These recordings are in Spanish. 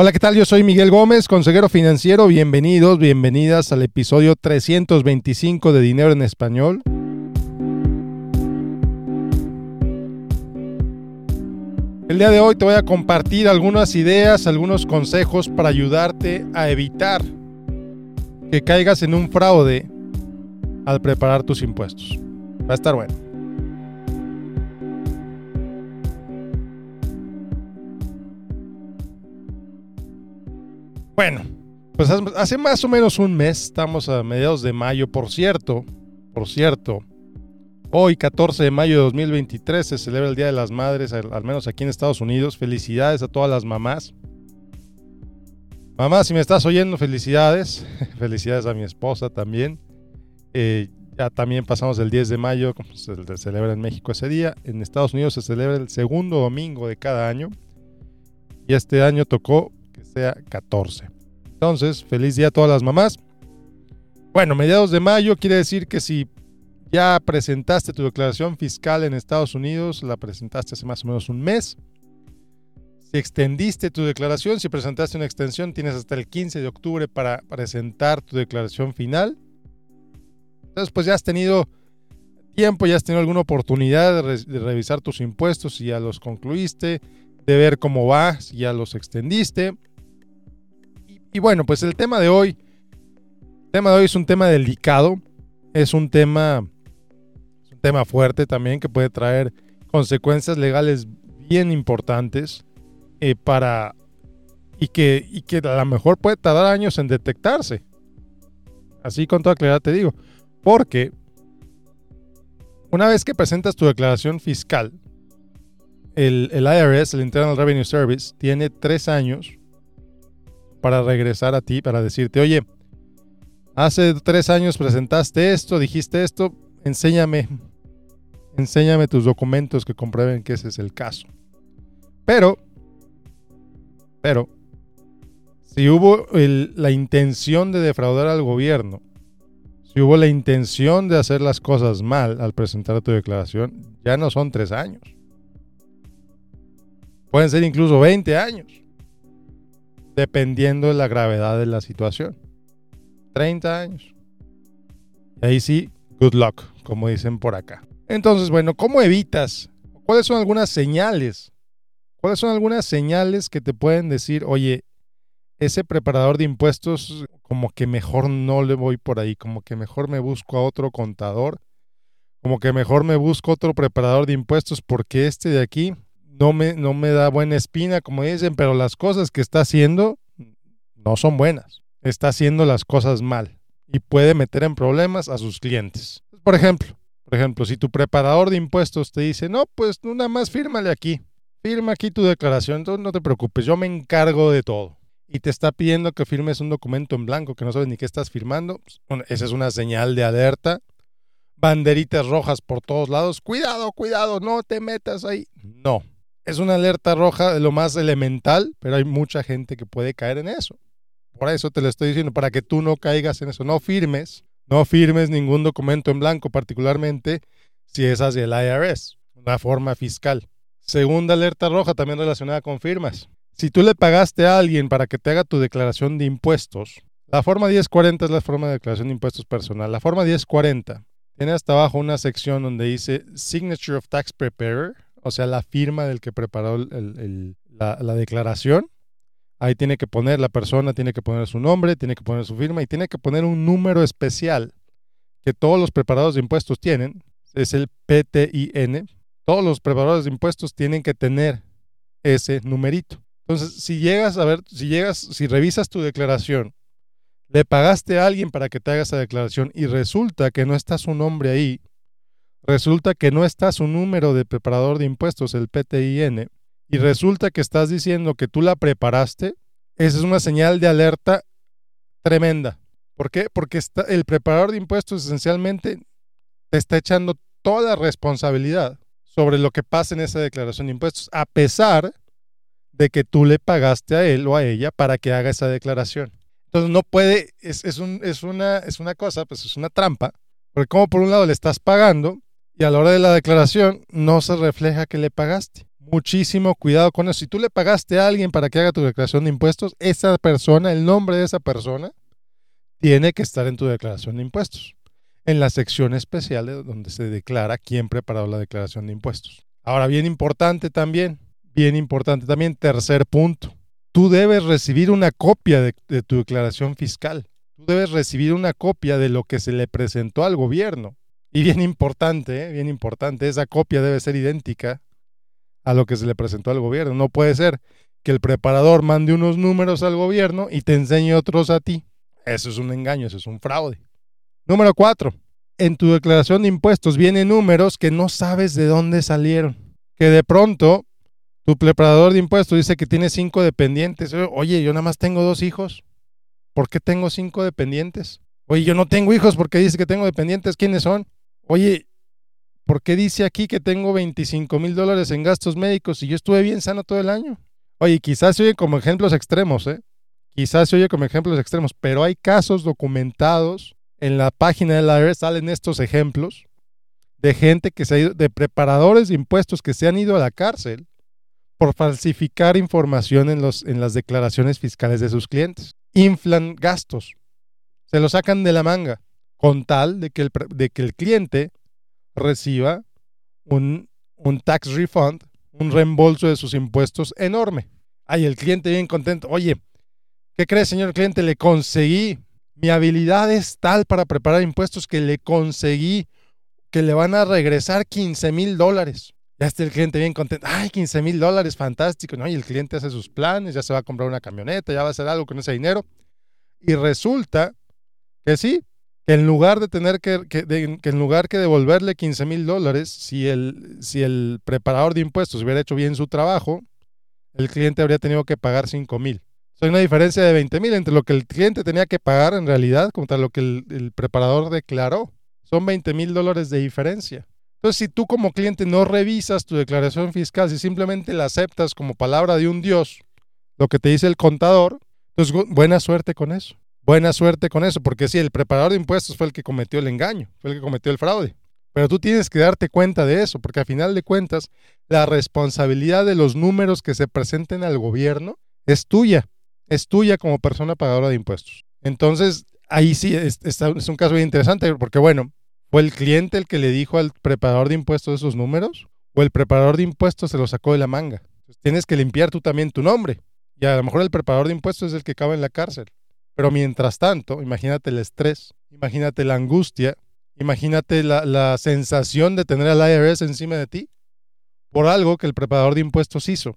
Hola, ¿qué tal? Yo soy Miguel Gómez, consejero financiero. Bienvenidos, bienvenidas al episodio 325 de Dinero en Español. El día de hoy te voy a compartir algunas ideas, algunos consejos para ayudarte a evitar que caigas en un fraude al preparar tus impuestos. Va a estar bueno. Bueno, pues hace más o menos un mes, estamos a mediados de mayo, por cierto, por cierto, hoy 14 de mayo de 2023 se celebra el Día de las Madres, al, menos aquí en Estados Unidos. Felicidades a todas las mamás. Mamá, si me estás oyendo, felicidades. felicidades a mi esposa también. Eh, ya también pasamos el 10 de mayo, como se celebra en México ese día. En Estados Unidos se celebra el segundo domingo de cada año. Y este año tocó sea 14. Entonces, feliz día a todas las mamás. Bueno, mediados de mayo quiere decir que si ya presentaste tu declaración fiscal en Estados Unidos, la presentaste hace más o menos un mes. Si extendiste tu declaración, si presentaste una extensión, tienes hasta el 15 de octubre para presentar tu declaración final. Entonces, pues ya has tenido tiempo, ya has tenido alguna oportunidad de, de revisar tus impuestos si ya los concluiste, de ver cómo va, si ya los extendiste. Y bueno, pues el tema de hoy, el tema de hoy es un tema delicado, es un tema, un tema fuerte también que puede traer consecuencias legales bien importantes eh, para y que, y que a lo mejor puede tardar años en detectarse. Así con toda claridad te digo, porque una vez que presentas tu declaración fiscal, el, el IRS, el Internal Revenue Service, tiene tres años para regresar a ti, para decirte, oye, hace tres años presentaste esto, dijiste esto, enséñame, enséñame tus documentos que comprueben que ese es el caso. Pero, pero, si hubo la intención de defraudar al gobierno, si hubo la intención de hacer las cosas mal al presentar tu declaración, ya no son tres años. Pueden ser incluso 20 años dependiendo de la gravedad de la situación. 30 años. Y ahí sí, good luck, como dicen por acá. Entonces, bueno, ¿cómo evitas? ¿Cuáles son algunas señales? ¿Cuáles son algunas señales que te pueden decir, oye, ese preparador de impuestos, como que mejor no le voy por ahí, como que mejor me busco a otro contador, como que mejor me busco otro preparador de impuestos porque este de aquí no me, no me da buena espina, como dicen, pero las cosas que está haciendo no son buenas. Está haciendo las cosas mal y puede meter en problemas a sus clientes. Por ejemplo, por ejemplo, si tu preparador de impuestos te dice, no, pues nada más fírmale aquí, firma aquí tu declaración, entonces no te preocupes, yo me encargo de todo. Y te está pidiendo que firmes un documento en blanco que no sabes ni qué estás firmando, pues, esa es una señal de alerta. Banderitas rojas por todos lados, cuidado, cuidado, no te metas ahí. No, es una alerta roja de lo más elemental, pero hay mucha gente que puede caer en eso. Por eso te lo estoy diciendo, para que tú no caigas en eso. No firmes, no firmes ningún documento en blanco, particularmente si es hacia el IRS, una forma fiscal. Segunda alerta roja, también relacionada con firmas. Si tú le pagaste a alguien para que te haga tu declaración de impuestos, la forma 1040 es la forma de declaración de impuestos personal. La forma 1040 tiene hasta abajo una sección donde dice Signature of Tax Preparer o sea, la firma del que preparó la, declaración. Ahí tiene que poner la persona, tiene que poner su nombre, tiene que poner su firma y tiene que poner un número especial que todos los preparadores de impuestos tienen. Es el PTIN. Todos los preparadores de impuestos tienen que tener ese numerito. Entonces, si llegas a ver, si llegas, si revisas tu declaración, le pagaste a alguien para que te haga esa declaración y resulta que no está su nombre ahí, resulta que no está su número de preparador de impuestos, el PTIN, y resulta que estás diciendo que tú la preparaste, esa es una señal de alerta tremenda. ¿Por qué? Porque está, el preparador de impuestos esencialmente te está echando toda responsabilidad sobre lo que pasa en esa declaración de impuestos, a pesar de que tú le pagaste a él o a ella para que haga esa declaración. Entonces no puede, es, es, un, es, una, es una cosa, pues es una trampa, porque como por un lado le estás pagando y a la hora de la declaración no se refleja que le pagaste. Muchísimo cuidado con eso. Si tú le pagaste a alguien para que haga tu declaración de impuestos, esa persona, el nombre de esa persona, tiene que estar en tu declaración de impuestos, en la sección especial de donde se declara quién preparó la declaración de impuestos. Ahora, bien importante también, bien importante también, tercer punto, tú debes recibir una copia de, de tu declaración fiscal. Tú debes recibir una copia de lo que se le presentó al gobierno. Y bien importante, ¿eh? bien importante, esa copia debe ser idéntica a lo que se le presentó al gobierno. No puede ser que el preparador mande unos números al gobierno y te enseñe otros a ti. Eso es un engaño, eso es un fraude. Número cuatro, en tu declaración de impuestos vienen números que no sabes de dónde salieron. Que de pronto tu preparador de impuestos dice que tiene cinco dependientes. Oye, yo nada más tengo dos hijos. ¿Por qué tengo cinco dependientes? Oye, yo no tengo hijos porque dice que tengo dependientes. ¿Quiénes son? Oye, ¿por qué dice aquí que tengo 25 mil dólares en gastos médicos y yo estuve bien sano todo el año? Oye, quizás se oye como ejemplos extremos, ¿eh? Quizás se oye como ejemplos extremos, pero hay casos documentados en la página de la IRS, salen estos ejemplos de gente que se ha ido, de preparadores de impuestos que se han ido a la cárcel por falsificar información en, los, en las declaraciones fiscales de sus clientes. Inflan gastos, se lo sacan de la manga con tal de que el, de que el cliente reciba un, un tax refund, un reembolso de sus impuestos enorme. Ay, el cliente bien contento. Oye, ¿qué cree, señor cliente? Le conseguí. Mi habilidad es tal para preparar impuestos que le conseguí que le van a regresar 15 mil dólares. Ya está el cliente bien contento. Ay, 15 mil dólares, fantástico. ¿no? Y el cliente hace sus planes, ya se va a comprar una camioneta, ya va a hacer algo con ese dinero. Y resulta que sí, que en lugar de tener que, en lugar que devolverle 15 mil dólares, si el, si el preparador de impuestos hubiera hecho bien su trabajo, el cliente habría tenido que pagar 5 mil. Hay una diferencia de 20 mil entre lo que el cliente tenía que pagar en realidad contra lo que el, preparador declaró. Son 20 mil dólares de diferencia. Entonces, si tú como cliente no revisas tu declaración fiscal, si simplemente la aceptas como palabra de un Dios, lo que te dice el contador, pues buena suerte con eso. Buena suerte con eso, porque sí, el preparador de impuestos fue el que cometió el engaño, fue el que cometió el fraude. Pero tú tienes que darte cuenta de eso, porque a final de cuentas, la responsabilidad de los números que se presenten al gobierno es tuya, es tuya como persona pagadora de impuestos. Entonces, ahí sí es, un caso bien interesante, porque bueno, ¿fue el cliente el que le dijo al preparador de impuestos esos números? ¿O el preparador de impuestos se los sacó de la manga? tienes que limpiar tú también tu nombre. Y a lo mejor el preparador de impuestos es el que acaba en la cárcel. Pero mientras tanto, imagínate el estrés, imagínate la angustia, imagínate la, sensación de tener al IRS encima de ti por algo que el preparador de impuestos hizo,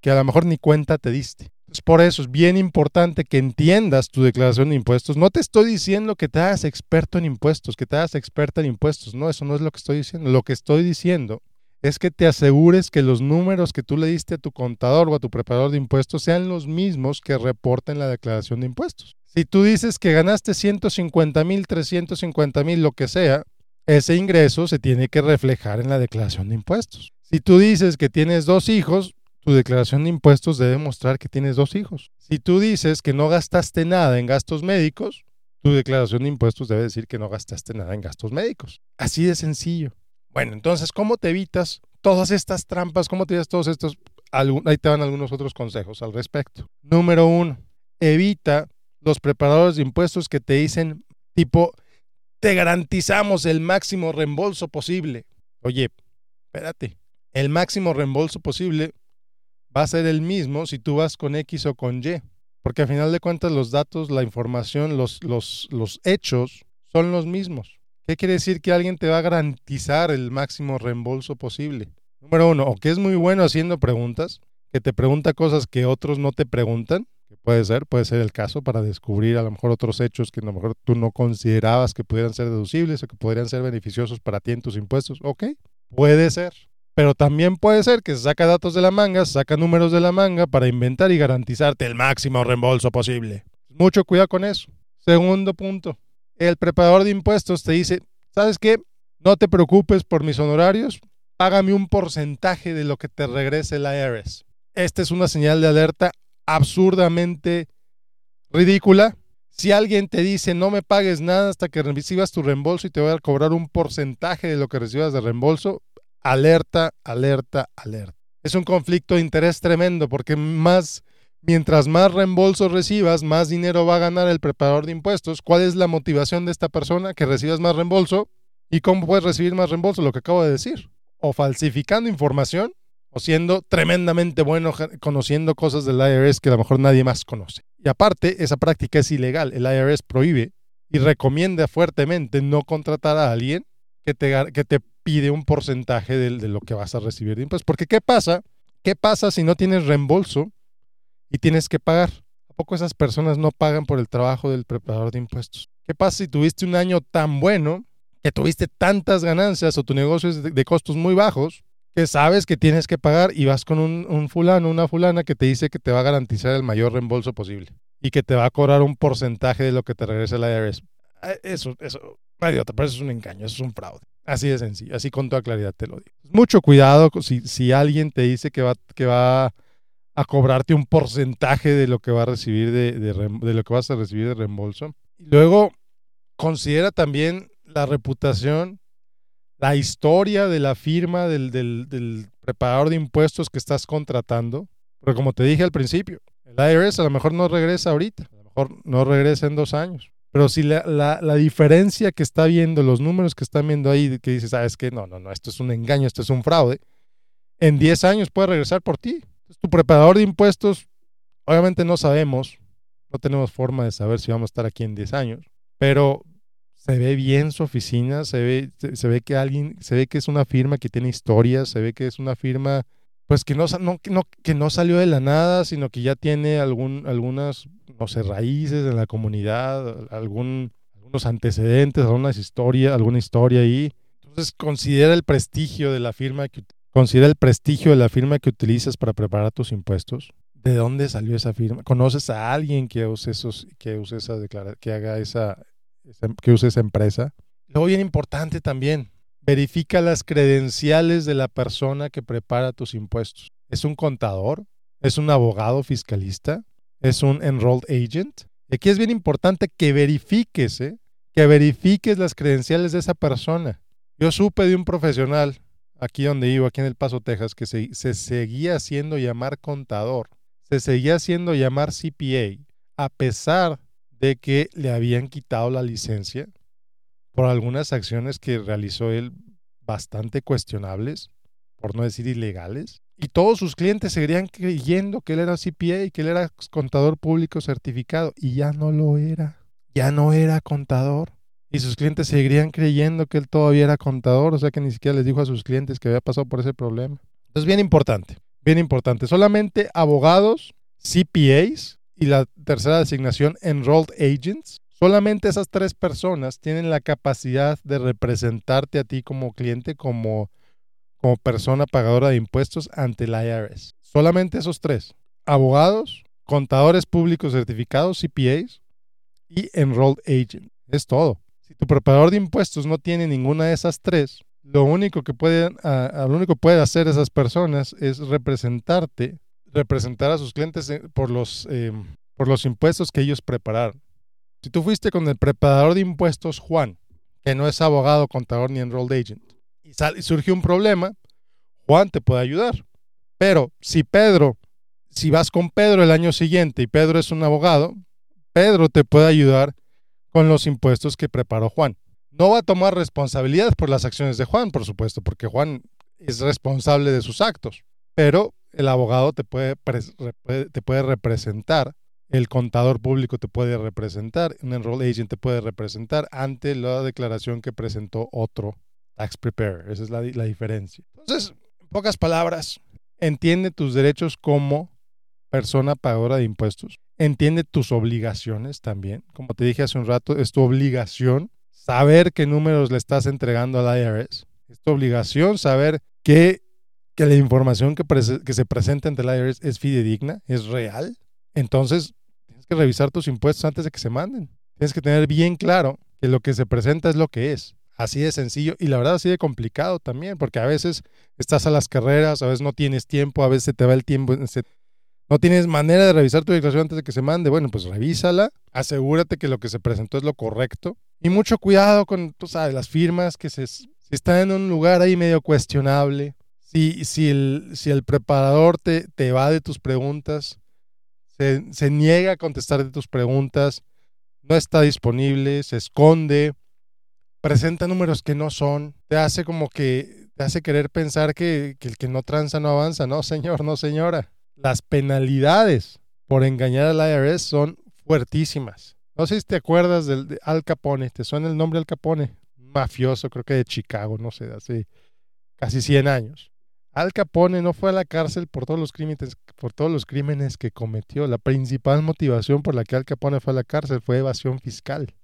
que a lo mejor ni cuenta te diste. Es por eso es bien importante que entiendas tu declaración de impuestos. No te estoy diciendo que te hagas experto en impuestos, que te hagas experta en impuestos. No, eso no es lo que estoy diciendo. Lo que estoy diciendo es que te asegures que los números que tú le diste a tu contador o a tu preparador de impuestos sean los mismos que reporten la declaración de impuestos. Si tú dices que ganaste 150 mil, 350 mil, lo que sea, ese ingreso se tiene que reflejar en la declaración de impuestos. Si tú dices que tienes dos hijos, tu declaración de impuestos debe mostrar que tienes dos hijos. Si tú dices que no gastaste nada en gastos médicos, tu declaración de impuestos debe decir que no gastaste nada en gastos médicos. Así de sencillo. Bueno, entonces, ¿cómo te evitas todas estas trampas? ¿Cómo te evitas todos estos? Ahí te van algunos otros consejos al respecto. Número uno, evita los preparadores de impuestos que te dicen tipo, te garantizamos el máximo reembolso posible. Oye, espérate, el máximo reembolso posible va a ser el mismo si tú vas con X o con Y, porque al final de cuentas los datos, la información, los, los, los hechos son los mismos. ¿Qué quiere decir que alguien te va a garantizar el máximo reembolso posible? Número uno, o que es muy bueno haciendo preguntas, que te pregunta cosas que otros no te preguntan, que puede ser, puede ser el caso para descubrir a lo mejor otros hechos que a lo mejor tú no considerabas que pudieran ser deducibles o que podrían ser beneficiosos para ti en tus impuestos. Ok, puede ser. Pero también puede ser que se saca datos de la manga, saca números de la manga para inventar y garantizarte el máximo reembolso posible. Mucho cuidado con eso. Segundo punto, el preparador de impuestos te dice, ¿sabes qué? No te preocupes por mis honorarios, págame un porcentaje de lo que te regrese el IRS. Esta es una señal de alerta absurdamente ridícula. Si alguien te dice no me pagues nada hasta que recibas tu reembolso y te voy a cobrar un porcentaje de lo que recibas de reembolso, alerta, alerta, alerta. Es un conflicto de interés tremendo porque más, mientras más reembolsos recibas, más dinero va a ganar el preparador de impuestos. ¿Cuál es la motivación de esta persona? Que recibas más reembolso. ¿Y cómo puedes recibir más reembolso? Lo que acabo de decir. O falsificando información o siendo tremendamente bueno conociendo cosas del IRS que a lo mejor nadie más conoce. Y aparte, esa práctica es ilegal. El IRS prohíbe y recomienda fuertemente no contratar a alguien que te, que te pide un porcentaje de, de, lo que vas a recibir de impuestos. Porque ¿qué pasa? ¿Qué pasa si no tienes reembolso y tienes que pagar? ¿A poco esas personas no pagan por el trabajo del preparador de impuestos? ¿Qué pasa si tuviste un año tan bueno, que tuviste tantas ganancias o tu negocio es de, costos muy bajos, que sabes que tienes que pagar y vas con un, fulano, una fulana que te dice que te va a garantizar el mayor reembolso posible y que te va a cobrar un porcentaje de lo que te regrese el IRS. Ah, eso, eso, idiota, pero eso es un engaño, es un fraude. Así de sencillo, así con toda claridad te lo digo. Mucho cuidado si, si alguien te dice que va, que va a cobrarte un porcentaje de lo que va a recibir de, de, lo que vas a recibir de reembolso. Luego considera también la reputación la historia de la firma del, del, preparador de impuestos que estás contratando. Pero como te dije al principio, el IRS a lo mejor no regresa ahorita, a lo mejor no regresa en dos años. Pero si la, la, la diferencia que está viendo, los números que están viendo ahí, que dices, sabes que no, no, no, esto es un engaño, esto es un fraude, en 10 años puede regresar por ti. Entonces, tu preparador de impuestos, obviamente no sabemos, no tenemos forma de saber si vamos a estar aquí en 10 años, pero se ve bien su oficina, se ve, se, ve que alguien, se ve que es una firma que tiene historia, se ve que es una firma, pues que no, no, no, que no salió de la nada, sino que ya tiene algún, algunas, no sé, raíces en la comunidad, algún, algunos antecedentes, algunas historias, alguna historia ahí. Entonces considera el prestigio de la firma que considera el prestigio de la firma que utilizas para preparar tus impuestos. ¿De dónde salió esa firma? ¿Conoces a alguien que use esos, que use esa que haga esa, que use esa empresa. Luego bien importante también, verifica las credenciales de la persona que prepara tus impuestos. ¿Es un contador? ¿Es un abogado fiscalista? ¿Es un enrolled agent? Y aquí es bien importante que verifiques, ¿eh? que verifiques las credenciales de esa persona. Yo supe de un profesional aquí donde vivo, aquí en El Paso, Texas, que se, se seguía haciendo llamar contador, se seguía haciendo llamar CPA, a pesar de que le habían quitado la licencia por algunas acciones que realizó él bastante cuestionables, por no decir ilegales. Y todos sus clientes seguirían creyendo que él era CPA y que él era contador público certificado. Y ya no lo era. Ya no era contador. Y sus clientes seguirían creyendo que él todavía era contador. O sea que ni siquiera les dijo a sus clientes que había pasado por ese problema. Entonces, bien importante. Bien importante. Solamente abogados, CPAs, y la tercera designación, Enrolled Agents. Solamente esas tres personas tienen la capacidad de representarte a ti como cliente, como, como persona pagadora de impuestos ante el IRS. Solamente esos tres. Abogados, contadores públicos certificados, CPAs, y Enrolled Agent. Es todo. Si tu preparador de impuestos no tiene ninguna de esas tres, lo único que pueden, uh, lo único que hacer esas personas es representarte representar a sus clientes eh, por los, eh, por los impuestos que ellos prepararon. Si tú fuiste con el preparador de impuestos Juan, que no es abogado, contador ni enrolled agent, y, y surgió un problema, Juan te puede ayudar. Pero si Pedro, si vas con Pedro el año siguiente y Pedro es un abogado, Pedro te puede ayudar con los impuestos que preparó Juan. No va a tomar responsabilidad por las acciones de Juan, por supuesto, porque Juan es responsable de sus actos, pero el abogado te puede, te puede representar, el contador público te puede representar, un enroll agent te puede representar ante la declaración que presentó otro tax preparer. Esa es la, la diferencia. Entonces, en pocas palabras, entiende tus derechos como persona pagadora de impuestos. Entiende tus obligaciones también. Como te dije hace un rato, es tu obligación saber qué números le estás entregando al IRS. Es tu obligación saber qué que la información que, que se presenta ante el IRS es fidedigna, es real, entonces tienes que revisar tus impuestos antes de que se manden. Tienes que tener bien claro que lo que se presenta es lo que es. Así de sencillo y la verdad así de complicado también, porque a veces estás a las carreras, a veces no tienes tiempo, a veces te va el tiempo, no tienes manera de revisar tu declaración antes de que se mande. Bueno, pues revísala, asegúrate que lo que se presentó es lo correcto y mucho cuidado con, las firmas que se, si están en un lugar ahí medio cuestionable, Si, si, el, si el preparador te, te va de tus preguntas, se, se niega a contestar de tus preguntas, no está disponible, se esconde, presenta números que no son, te hace como que, te hace querer pensar que, que el que no tranza no avanza. No, señor, no, señora. Las penalidades por engañar al IRS son fuertísimas. No sé si te acuerdas del de Al Capone, ¿te suena el nombre Al Capone? Mafioso, creo que de Chicago, no sé, hace casi 100 años. Al Capone no fue a la cárcel por todos los crímenes, por todos los crímenes que cometió. La principal motivación por la que Al Capone fue a la cárcel fue evasión fiscal.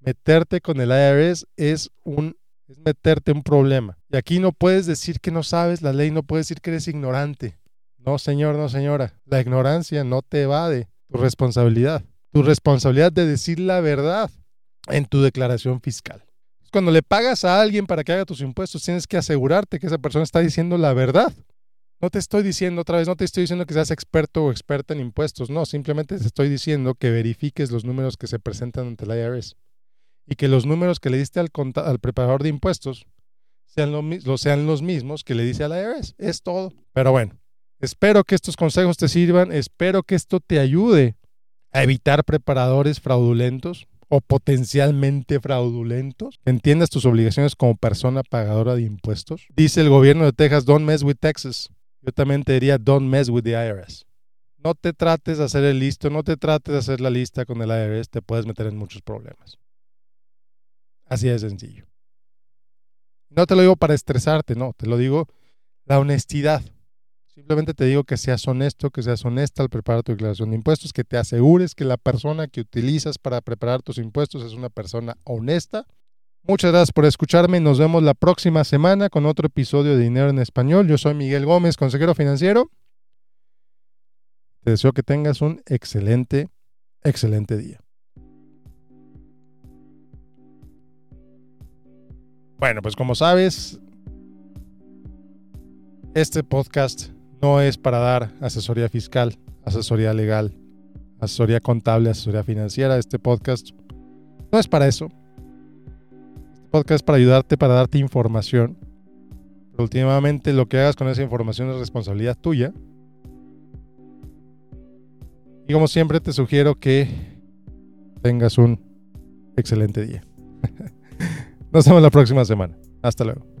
Meterte con el IRS es un es meterte un problema. Y aquí no puedes decir que no sabes la ley, no puedes decir que eres ignorante. No, señor, no, señora. La ignorancia no te evade tu responsabilidad tu responsabilidad de decir la verdad en tu declaración fiscal. Cuando le pagas a alguien para que haga tus impuestos, tienes que asegurarte que esa persona está diciendo la verdad. No te estoy diciendo otra vez, no te estoy diciendo que seas experto o experta en impuestos, no, simplemente te estoy diciendo que verifiques los números que se presentan ante el IRS y que los números que le diste al, preparador de impuestos sean, sean los mismos que le dice al IRS. Es todo. Pero bueno, espero que estos consejos te sirvan, espero que esto te ayude a evitar preparadores fraudulentos o potencialmente fraudulentos, entiendas tus obligaciones como persona pagadora de impuestos. Dice el gobierno de Texas, don't mess with Texas. Yo también te diría, don't mess with the IRS. No te trates de hacer el listo, no te trates de hacer la lista con el IRS, te puedes meter en muchos problemas. Así de sencillo. No te lo digo para estresarte, no, te lo digo la honestidad. Simplemente te digo que seas honesto, que seas honesta al preparar tu declaración de impuestos, que te asegures que la persona que utilizas para preparar tus impuestos es una persona honesta. Muchas gracias por escucharme. Nos vemos la próxima semana con otro episodio de Dinero en Español. Yo soy Miguel Gómez, consejero financiero. Te deseo que tengas un excelente, excelente día. Bueno, pues como sabes, este podcast no es para dar asesoría fiscal, asesoría legal, asesoría contable, asesoría financiera. Este podcast no es para eso. Este podcast es para ayudarte, para darte información. Pero últimamente lo que hagas con esa información es responsabilidad tuya. Y como siempre te sugiero que tengas un excelente día. Nos vemos la próxima semana. Hasta luego.